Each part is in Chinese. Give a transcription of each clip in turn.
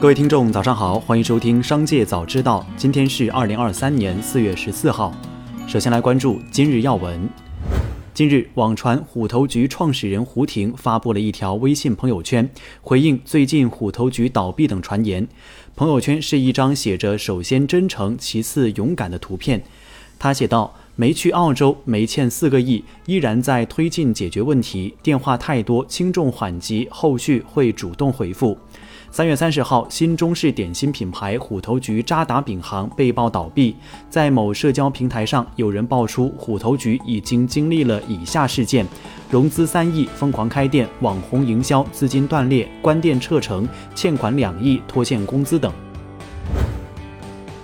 各位听众，早上好，欢迎收听《商界早知道》。今天是二零二三年四月十四号。首先来关注今日要闻。近日，网传虎头局创始人胡婷发布了一条微信朋友圈，回应最近虎头局倒闭等传言。朋友圈是一张写着“首先真诚，其次勇敢”的图片。他写道：“没去澳洲，没欠四个亿，依然在推进解决问题。电话太多，轻重缓急，后续会主动回复。”三月三十号，新中式点心品牌虎头局渣打饼行被曝倒闭。在某社交平台上，有人爆出虎头局已经经历了以下事件：融资三亿、疯狂开店、网红营销、资金断裂、关店撤城、欠款两亿、拖欠工资等。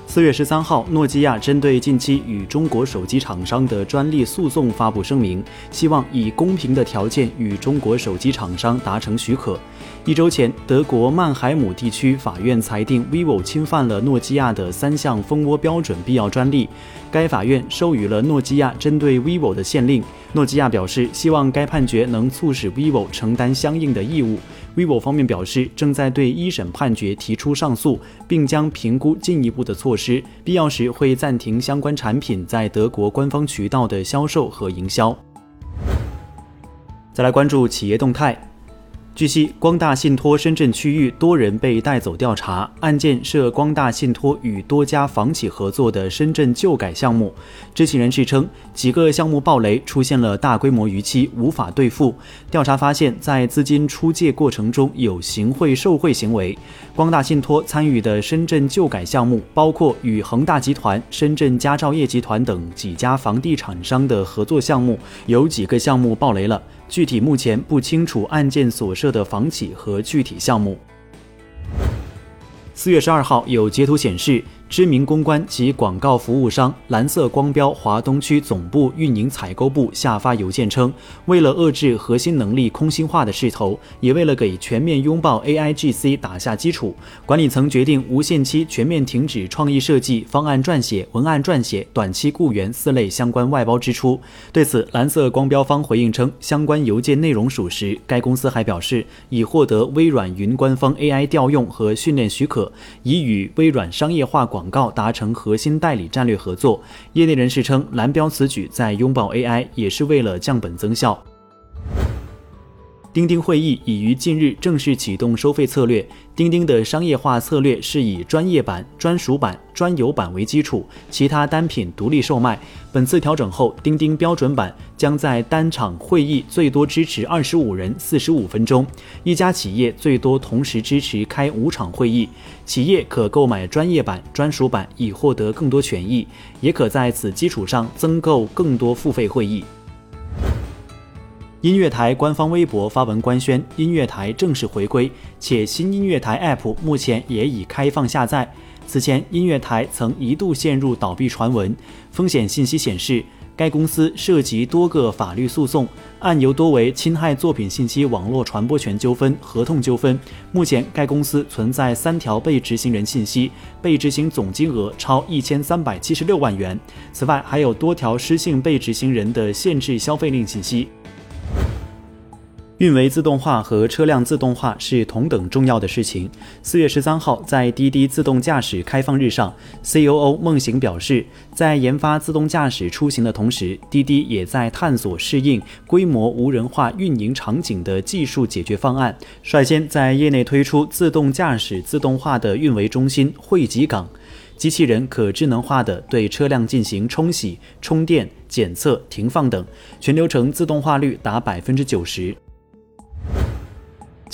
四月十三号，诺基亚针对近期与中国手机厂商的专利诉讼发布声明，希望以公平的条件与中国手机厂商达成许可。一周前，德国曼海姆地区法院裁定 vivo 侵犯了诺基亚的三项蜂窝标准必要专利，该法院授予了诺基亚针对 vivo 的限令。诺基亚表示，希望该判决能促使 vivo 承担相应的义务。vivo 方面表示，正在对一审判决提出上诉，并将评估进一步的措施，必要时会暂停相关产品在德国官方渠道的销售和营销。再来关注企业动态。据悉，光大信托深圳区域多人被带走调查，案件涉光大信托与多家房企合作的深圳旧改项目。知情人士称，几个项目暴雷，出现了大规模逾期，无法兑付。调查发现，在资金出借过程中有行贿受贿行为。光大信托参与的深圳旧改项目，包括与恒大集团、深圳佳兆业集团等几家房地产商的合作项目，有几个项目爆雷了。具体目前不清楚案件所涉的房企和具体项目。四月十二号，有截图显示。知名公关及广告服务商蓝色光标华东区总部运营采购部下发邮件称，为了遏制核心能力空心化的势头，也为了给全面拥抱 AIGC 打下基础，管理层决定无限期全面停止创意设计、方案撰写、文案撰写、短期雇员四类相关外包支出。对此，蓝色光标方回应称，相关邮件内容属实。该公司还表示，已获得微软云官方 AI 调用和训练许可，已与微软商业化。广告达成核心代理战略合作，业内人士称，蓝标此举在拥抱 AI，也是为了降本增效。钉钉会议已于近日正式启动收费策略。钉钉的商业化策略是以专业版、专属版、专有版为基础，其他单品独立售卖。本次调整后，钉钉标准版将在单场会议最多支持二十五人，四十五分钟。一家企业最多同时支持开五场会议。企业可购买专业版、专属版以获得更多权益，也可在此基础上增购更多付费会议。音乐台官方微博发文官宣，音乐台正式回归，且新音乐台 App 目前也已开放下载。此前，音乐台曾一度陷入倒闭传闻，风险信息显示，该公司涉及多个法律诉讼，案由多为侵害作品信息网络传播权纠纷、合同纠纷。目前，该公司存在三条被执行人信息，被执行总金额超一千三百七十六万元。此外，还有多条失信被执行人的限制消费令信息。运维自动化和车辆自动化是同等重要的事情。四月十三号，在滴滴自动驾驶开放日上，COO 孟行表示，在研发自动驾驶出行的同时，滴滴也在探索适应规模无人化运营场景的技术解决方案，率先在业内推出自动驾驶自动化的运维中心汇集港，机器人可智能化的对车辆进行冲洗、充电、检测、停放等，全流程自动化率达百分之九十。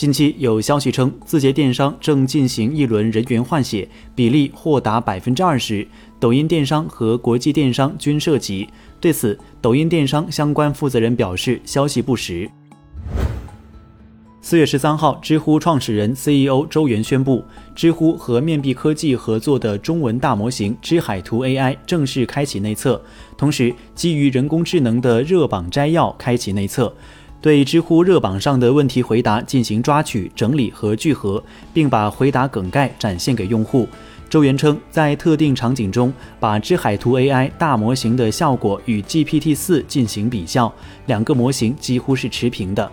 近期有消息称，字节电商正进行一轮人员换血，比例或达百分之二十。抖音电商和国际电商均涉及。对此，抖音电商相关负责人表示，消息不实。四月十三号，知乎创始人 CEO 周源宣布，知乎和面壁科技合作的中文大模型知海图 AI 正式开启内测，同时基于人工智能的热榜摘要开启内测。对知乎热榜上的问题回答进行抓取、整理和聚合，并把回答梗概展现给用户。周元称，在特定场景中，把知海图 AI 大模型的效果与 GPT 四进行比较，两个模型几乎是持平的。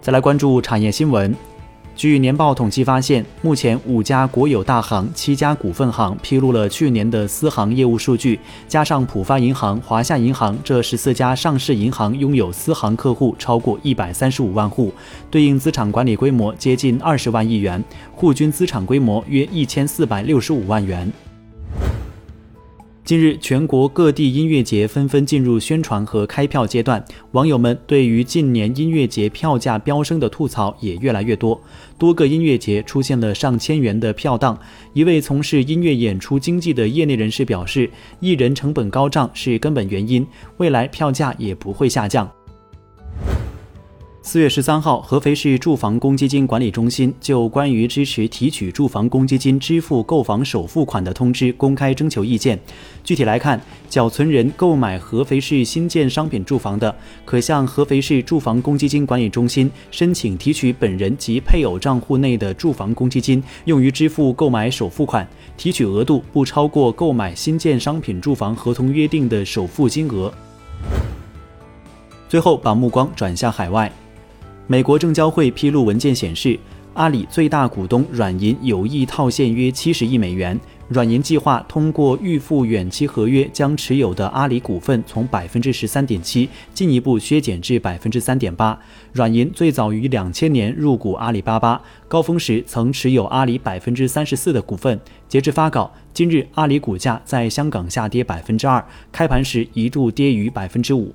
再来关注产业新闻。据年报统计发现，目前五家国有大行、七家股份行披露了去年的私行业务数据，加上浦发银行、华夏银行这十四家上市银行拥有私行客户超过一百三十五万户，对应资产管理规模接近二十万亿元，户均资产规模约一千四百六十五万元。近日，全国各地音乐节纷纷进入宣传和开票阶段，网友们对于近年音乐节票价飙升的吐槽也越来越多。多个音乐节出现了上千元的票档。一位从事音乐演出经济的业内人士表示，艺人成本高涨是根本原因，未来票价也不会下降。四月十三号，合肥市住房公积金管理中心就关于支持提取住房公积金支付购房首付款的通知公开征求意见。具体来看，缴存人购买合肥市新建商品住房的，可向合肥市住房公积金管理中心申请提取本人及配偶账户内的住房公积金，用于支付购买首付款，提取额度不超过购买新建商品住房合同约定的首付金额。最后，把目光转向海外。美国证交会披露文件显示，阿里最大股东软银有意套现约七十亿美元。软银计划通过预付远期合约，将持有的阿里股份从百分之十三点七进一步削减至百分之三点八。软银最早于两千年入股阿里巴巴，高峰时曾持有阿里百分之三十四的股份。截至发稿，今日阿里股价在香港下跌百分之二，开盘时一度跌逾百分之五。